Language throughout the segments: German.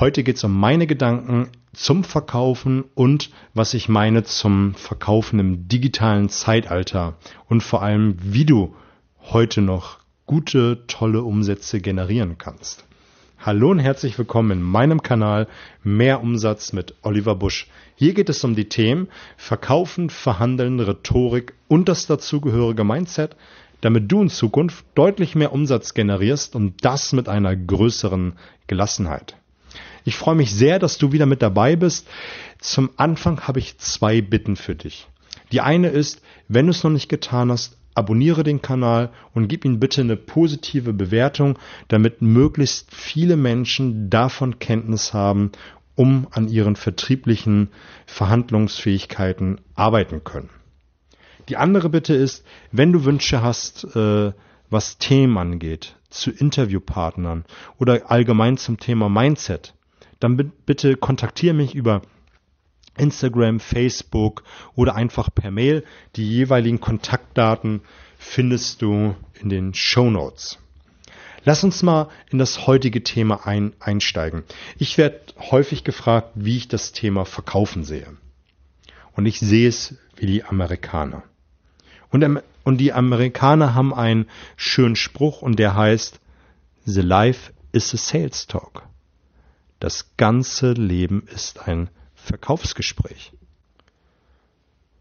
Heute geht es um meine Gedanken zum Verkaufen und was ich meine zum Verkaufen im digitalen Zeitalter und vor allem, wie du heute noch gute, tolle Umsätze generieren kannst. Hallo und herzlich willkommen in meinem Kanal Mehr Umsatz mit Oliver Busch. Hier geht es um die Themen Verkaufen, Verhandeln, Rhetorik und das dazugehörige Mindset, damit du in Zukunft deutlich mehr Umsatz generierst und das mit einer größeren Gelassenheit. Ich freue mich sehr, dass du wieder mit dabei bist. Zum Anfang habe ich zwei Bitten für dich. Die eine ist, wenn du es noch nicht getan hast, abonniere den Kanal und gib ihm bitte eine positive Bewertung, damit möglichst viele Menschen davon Kenntnis haben, um an ihren vertrieblichen Verhandlungsfähigkeiten arbeiten können. Die andere Bitte ist, wenn du Wünsche hast, äh, was Themen angeht, zu Interviewpartnern oder allgemein zum Thema Mindset, dann bitte kontaktiere mich über Instagram, Facebook oder einfach per Mail. Die jeweiligen Kontaktdaten findest du in den Show Notes. Lass uns mal in das heutige Thema ein, einsteigen. Ich werde häufig gefragt, wie ich das Thema Verkaufen sehe. Und ich sehe es wie die Amerikaner. Und, und die Amerikaner haben einen schönen Spruch und der heißt, The life is a sales talk. Das ganze Leben ist ein Verkaufsgespräch.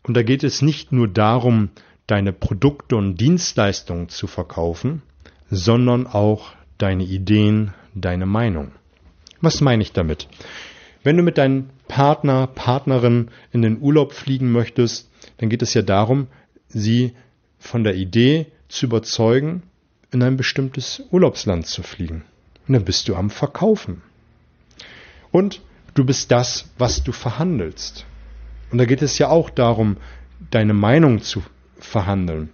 Und da geht es nicht nur darum, deine Produkte und Dienstleistungen zu verkaufen, sondern auch deine Ideen, deine Meinung. Was meine ich damit? Wenn du mit deinem Partner, Partnerin in den Urlaub fliegen möchtest, dann geht es ja darum, sie von der Idee zu überzeugen, in ein bestimmtes Urlaubsland zu fliegen. Und dann bist du am Verkaufen. Und du bist das, was du verhandelst. Und da geht es ja auch darum, deine Meinung zu verhandeln.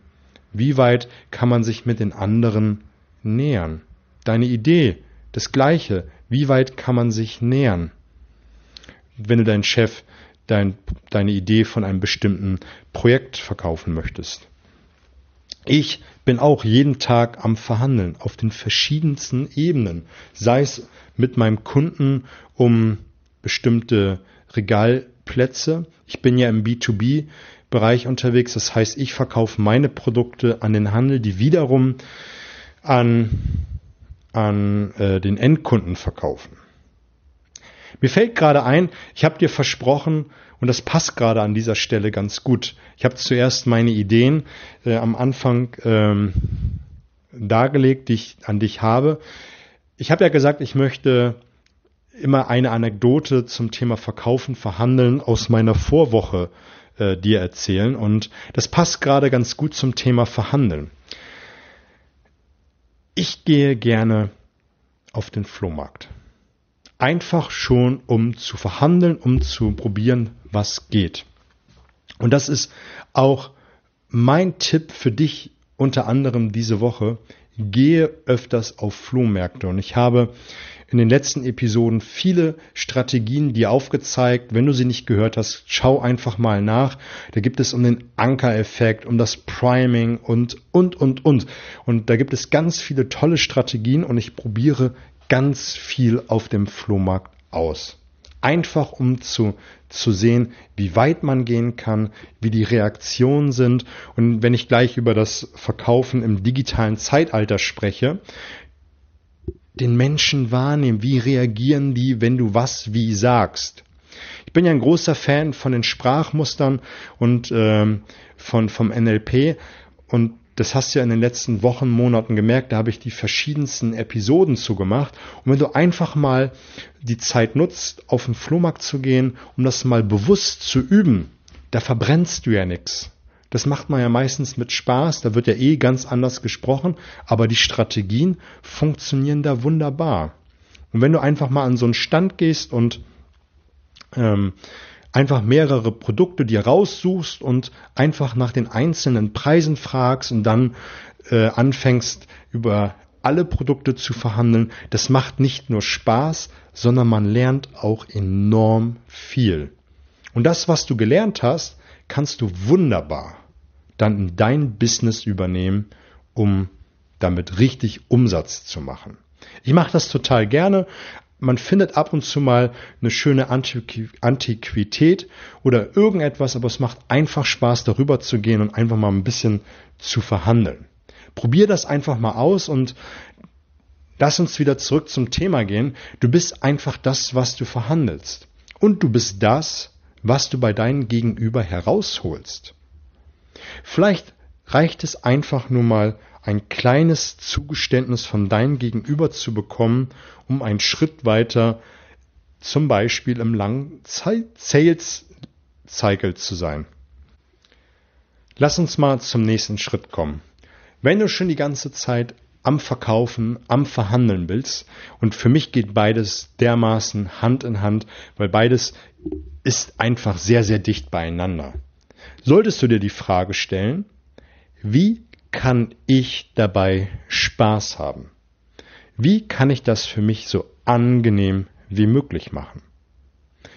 Wie weit kann man sich mit den anderen nähern? Deine Idee, das Gleiche. Wie weit kann man sich nähern? Wenn du deinen Chef dein, deine Idee von einem bestimmten Projekt verkaufen möchtest. Ich bin auch jeden Tag am Verhandeln auf den verschiedensten Ebenen, sei es mit meinem Kunden um bestimmte Regalplätze. Ich bin ja im B2B-Bereich unterwegs, das heißt, ich verkaufe meine Produkte an den Handel, die wiederum an, an äh, den Endkunden verkaufen. Mir fällt gerade ein, ich habe dir versprochen, und das passt gerade an dieser Stelle ganz gut. Ich habe zuerst meine Ideen äh, am Anfang ähm, dargelegt, die ich an dich habe. Ich habe ja gesagt, ich möchte immer eine Anekdote zum Thema Verkaufen, Verhandeln aus meiner Vorwoche äh, dir erzählen. Und das passt gerade ganz gut zum Thema Verhandeln. Ich gehe gerne auf den Flohmarkt. Einfach schon, um zu verhandeln, um zu probieren, was geht. Und das ist auch mein Tipp für dich unter anderem diese Woche. Gehe öfters auf Flohmärkte. Und ich habe in den letzten Episoden viele Strategien dir aufgezeigt. Wenn du sie nicht gehört hast, schau einfach mal nach. Da gibt es um den Anker-Effekt, um das Priming und, und, und, und. Und da gibt es ganz viele tolle Strategien und ich probiere ganz viel auf dem Flohmarkt aus. Einfach um zu, zu sehen, wie weit man gehen kann, wie die Reaktionen sind. Und wenn ich gleich über das Verkaufen im digitalen Zeitalter spreche, den Menschen wahrnehmen, wie reagieren die, wenn du was wie sagst. Ich bin ja ein großer Fan von den Sprachmustern und ähm, von vom NLP und das hast du ja in den letzten Wochen, Monaten gemerkt, da habe ich die verschiedensten Episoden zugemacht. Und wenn du einfach mal die Zeit nutzt, auf den Flohmarkt zu gehen, um das mal bewusst zu üben, da verbrennst du ja nichts. Das macht man ja meistens mit Spaß, da wird ja eh ganz anders gesprochen, aber die Strategien funktionieren da wunderbar. Und wenn du einfach mal an so einen Stand gehst und ähm, einfach mehrere Produkte dir raussuchst und einfach nach den einzelnen Preisen fragst und dann äh, anfängst über alle Produkte zu verhandeln, das macht nicht nur Spaß, sondern man lernt auch enorm viel. Und das, was du gelernt hast, kannst du wunderbar dann in dein Business übernehmen, um damit richtig Umsatz zu machen. Ich mache das total gerne. Man findet ab und zu mal eine schöne Antiquität oder irgendetwas, aber es macht einfach Spaß, darüber zu gehen und einfach mal ein bisschen zu verhandeln. Probier das einfach mal aus und lass uns wieder zurück zum Thema gehen. Du bist einfach das, was du verhandelst. Und du bist das, was du bei deinem Gegenüber herausholst. Vielleicht reicht es einfach nur mal ein kleines Zugeständnis von deinem Gegenüber zu bekommen, um einen Schritt weiter zum Beispiel im langen Sales Cycle zu sein. Lass uns mal zum nächsten Schritt kommen. Wenn du schon die ganze Zeit am Verkaufen, am Verhandeln willst, und für mich geht beides dermaßen Hand in Hand, weil beides ist einfach sehr, sehr dicht beieinander. Solltest du dir die Frage stellen, wie kann ich dabei Spaß haben? Wie kann ich das für mich so angenehm wie möglich machen?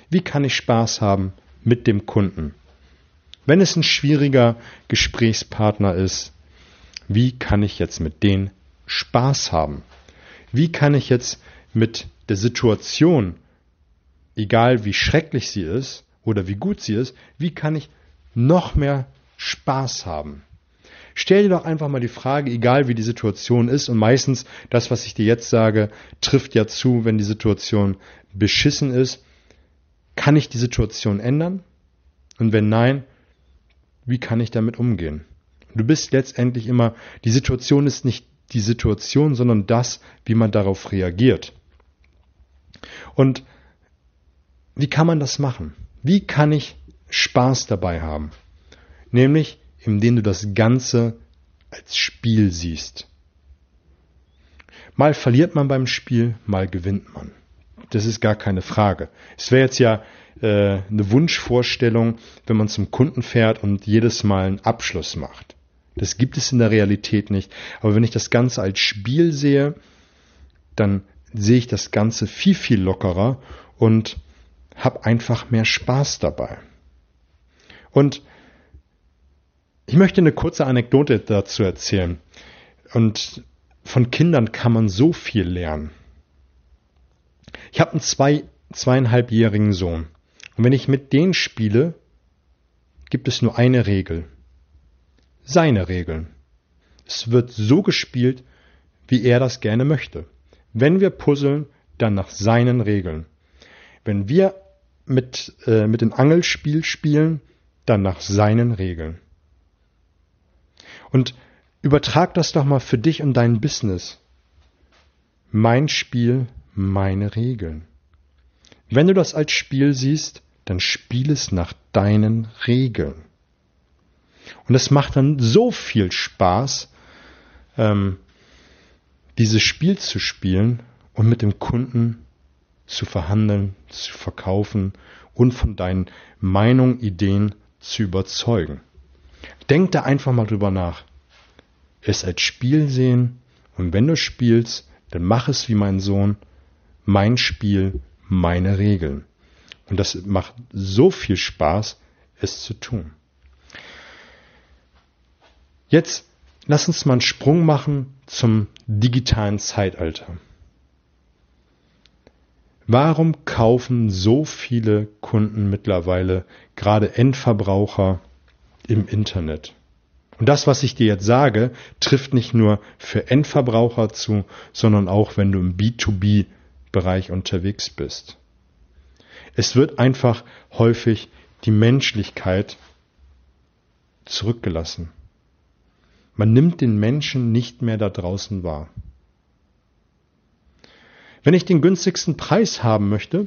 Wie kann ich Spaß haben mit dem Kunden? Wenn es ein schwieriger Gesprächspartner ist, wie kann ich jetzt mit denen Spaß haben? Wie kann ich jetzt mit der Situation, egal wie schrecklich sie ist oder wie gut sie ist, wie kann ich noch mehr Spaß haben? Stell dir doch einfach mal die Frage, egal wie die Situation ist, und meistens das, was ich dir jetzt sage, trifft ja zu, wenn die Situation beschissen ist. Kann ich die Situation ändern? Und wenn nein, wie kann ich damit umgehen? Du bist letztendlich immer, die Situation ist nicht die Situation, sondern das, wie man darauf reagiert. Und wie kann man das machen? Wie kann ich Spaß dabei haben? Nämlich, indem du das Ganze als Spiel siehst. Mal verliert man beim Spiel, mal gewinnt man. Das ist gar keine Frage. Es wäre jetzt ja äh, eine Wunschvorstellung, wenn man zum Kunden fährt und jedes Mal einen Abschluss macht. Das gibt es in der Realität nicht. Aber wenn ich das Ganze als Spiel sehe, dann sehe ich das Ganze viel, viel lockerer und habe einfach mehr Spaß dabei. Und ich möchte eine kurze Anekdote dazu erzählen. Und von Kindern kann man so viel lernen. Ich habe einen zwei, zweieinhalbjährigen Sohn. Und wenn ich mit denen spiele, gibt es nur eine Regel. Seine Regeln. Es wird so gespielt, wie er das gerne möchte. Wenn wir puzzeln, dann nach seinen Regeln. Wenn wir mit, äh, mit dem Angelspiel spielen, dann nach seinen Regeln. Und übertrag das doch mal für dich und dein Business. Mein Spiel, meine Regeln. Wenn du das als Spiel siehst, dann spiel es nach deinen Regeln. Und es macht dann so viel Spaß, ähm, dieses Spiel zu spielen und mit dem Kunden zu verhandeln, zu verkaufen und von deinen Meinungen, Ideen zu überzeugen. Denk da einfach mal drüber nach. Es als Spiel sehen und wenn du spielst, dann mach es wie mein Sohn. Mein Spiel, meine Regeln. Und das macht so viel Spaß, es zu tun. Jetzt lass uns mal einen Sprung machen zum digitalen Zeitalter. Warum kaufen so viele Kunden mittlerweile, gerade Endverbraucher, im Internet. Und das, was ich dir jetzt sage, trifft nicht nur für Endverbraucher zu, sondern auch, wenn du im B2B-Bereich unterwegs bist. Es wird einfach häufig die Menschlichkeit zurückgelassen. Man nimmt den Menschen nicht mehr da draußen wahr. Wenn ich den günstigsten Preis haben möchte,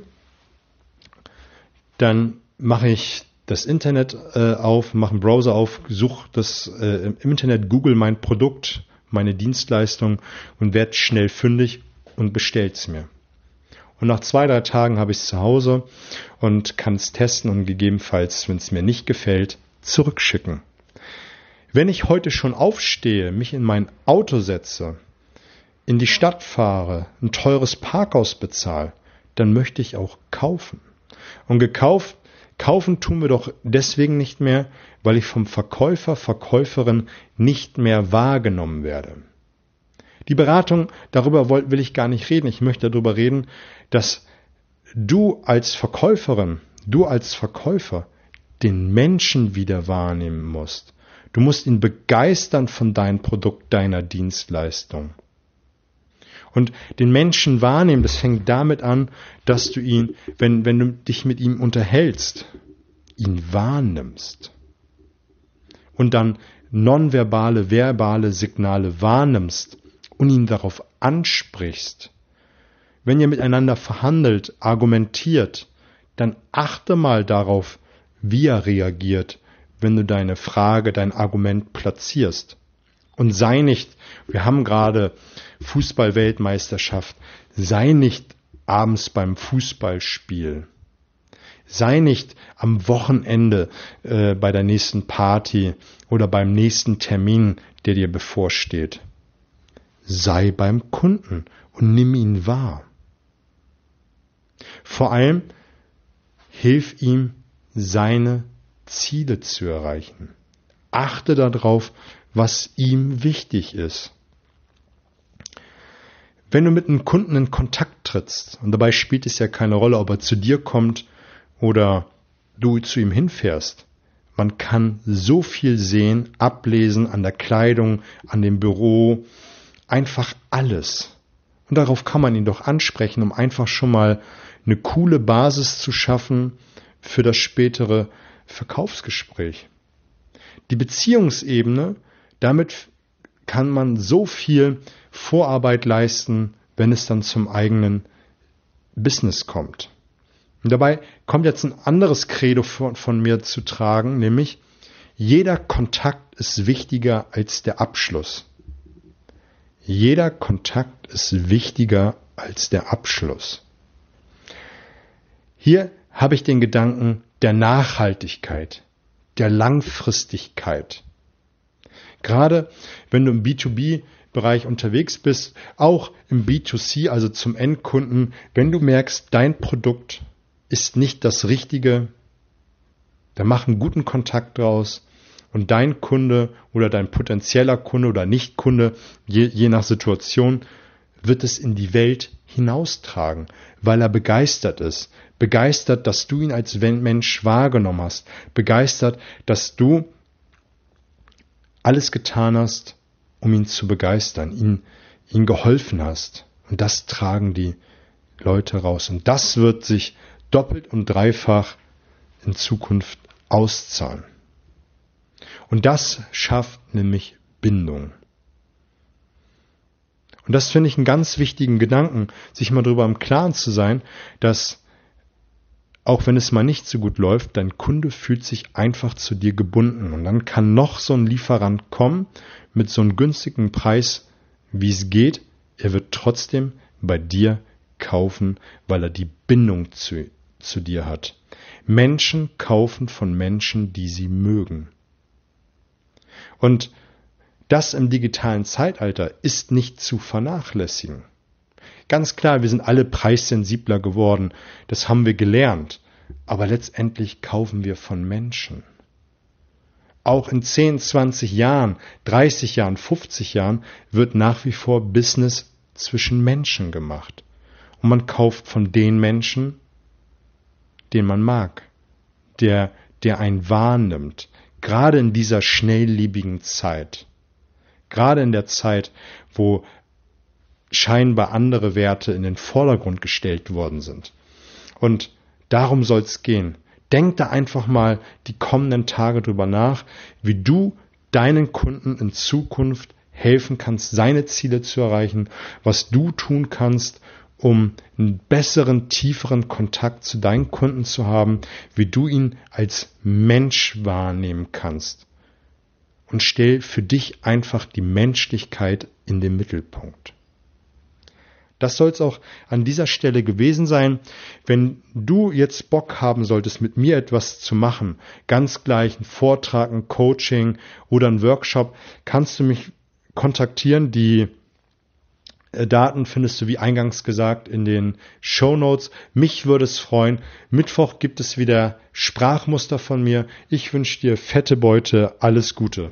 dann mache ich das Internet äh, auf, mache einen Browser auf, suche das äh, im Internet, Google mein Produkt, meine Dienstleistung und werde schnell fündig und bestellt es mir. Und nach zwei, drei Tagen habe ich es zu Hause und kann es testen und gegebenenfalls, wenn es mir nicht gefällt, zurückschicken. Wenn ich heute schon aufstehe, mich in mein Auto setze, in die Stadt fahre, ein teures Parkhaus bezahle, dann möchte ich auch kaufen. Und gekauft Kaufen tun wir doch deswegen nicht mehr, weil ich vom Verkäufer, Verkäuferin nicht mehr wahrgenommen werde. Die Beratung, darüber will ich gar nicht reden. Ich möchte darüber reden, dass du als Verkäuferin, du als Verkäufer den Menschen wieder wahrnehmen musst. Du musst ihn begeistern von deinem Produkt, deiner Dienstleistung. Und den Menschen wahrnehmen, das fängt damit an, dass du ihn, wenn, wenn du dich mit ihm unterhältst, ihn wahrnimmst. Und dann nonverbale, verbale Signale wahrnimmst und ihn darauf ansprichst. Wenn ihr miteinander verhandelt, argumentiert, dann achte mal darauf, wie er reagiert, wenn du deine Frage, dein Argument platzierst. Und sei nicht, wir haben gerade Fußball-Weltmeisterschaft, sei nicht abends beim Fußballspiel. Sei nicht am Wochenende äh, bei der nächsten Party oder beim nächsten Termin, der dir bevorsteht. Sei beim Kunden und nimm ihn wahr. Vor allem hilf ihm, seine Ziele zu erreichen. Achte darauf, was ihm wichtig ist. Wenn du mit einem Kunden in Kontakt trittst, und dabei spielt es ja keine Rolle, ob er zu dir kommt oder du zu ihm hinfährst. Man kann so viel sehen, ablesen an der Kleidung, an dem Büro, einfach alles. Und darauf kann man ihn doch ansprechen, um einfach schon mal eine coole Basis zu schaffen für das spätere Verkaufsgespräch. Die Beziehungsebene, damit kann man so viel Vorarbeit leisten, wenn es dann zum eigenen Business kommt. Und dabei kommt jetzt ein anderes Credo von, von mir zu tragen, nämlich jeder Kontakt ist wichtiger als der Abschluss. Jeder Kontakt ist wichtiger als der Abschluss. Hier habe ich den Gedanken der Nachhaltigkeit, der Langfristigkeit. Gerade wenn du im B2B-Bereich unterwegs bist, auch im B2C, also zum Endkunden, wenn du merkst, dein Produkt ist nicht das Richtige, dann mach einen guten Kontakt draus und dein Kunde oder dein potenzieller Kunde oder Nicht-Kunde, je, je nach Situation, wird es in die Welt hinaustragen, weil er begeistert ist. Begeistert, dass du ihn als Mensch wahrgenommen hast. Begeistert, dass du alles getan hast, um ihn zu begeistern, ihn, ihn geholfen hast. Und das tragen die Leute raus. Und das wird sich doppelt und dreifach in Zukunft auszahlen. Und das schafft nämlich Bindung. Und das finde ich einen ganz wichtigen Gedanken, sich mal darüber im Klaren zu sein, dass auch wenn es mal nicht so gut läuft, dein Kunde fühlt sich einfach zu dir gebunden. Und dann kann noch so ein Lieferant kommen mit so einem günstigen Preis, wie es geht. Er wird trotzdem bei dir kaufen, weil er die Bindung zu zu dir hat. Menschen kaufen von Menschen, die sie mögen. Und das im digitalen Zeitalter ist nicht zu vernachlässigen. Ganz klar, wir sind alle preissensibler geworden, das haben wir gelernt, aber letztendlich kaufen wir von Menschen. Auch in 10, 20 Jahren, 30 Jahren, 50 Jahren wird nach wie vor Business zwischen Menschen gemacht. Und man kauft von den Menschen, den man mag, der, der einen wahrnimmt, gerade in dieser schnelllebigen Zeit, gerade in der Zeit, wo scheinbar andere Werte in den Vordergrund gestellt worden sind. Und darum soll es gehen. Denk da einfach mal die kommenden Tage drüber nach, wie du deinen Kunden in Zukunft helfen kannst, seine Ziele zu erreichen, was du tun kannst, um einen besseren, tieferen Kontakt zu deinen Kunden zu haben, wie du ihn als Mensch wahrnehmen kannst. Und stell für dich einfach die Menschlichkeit in den Mittelpunkt. Das soll es auch an dieser Stelle gewesen sein. Wenn du jetzt Bock haben solltest, mit mir etwas zu machen, ganz gleich ein Vortrag, ein Coaching oder ein Workshop, kannst du mich kontaktieren. Die äh, Daten findest du, wie eingangs gesagt, in den Show Notes. Mich würde es freuen. Mittwoch gibt es wieder Sprachmuster von mir. Ich wünsche dir fette Beute. Alles Gute.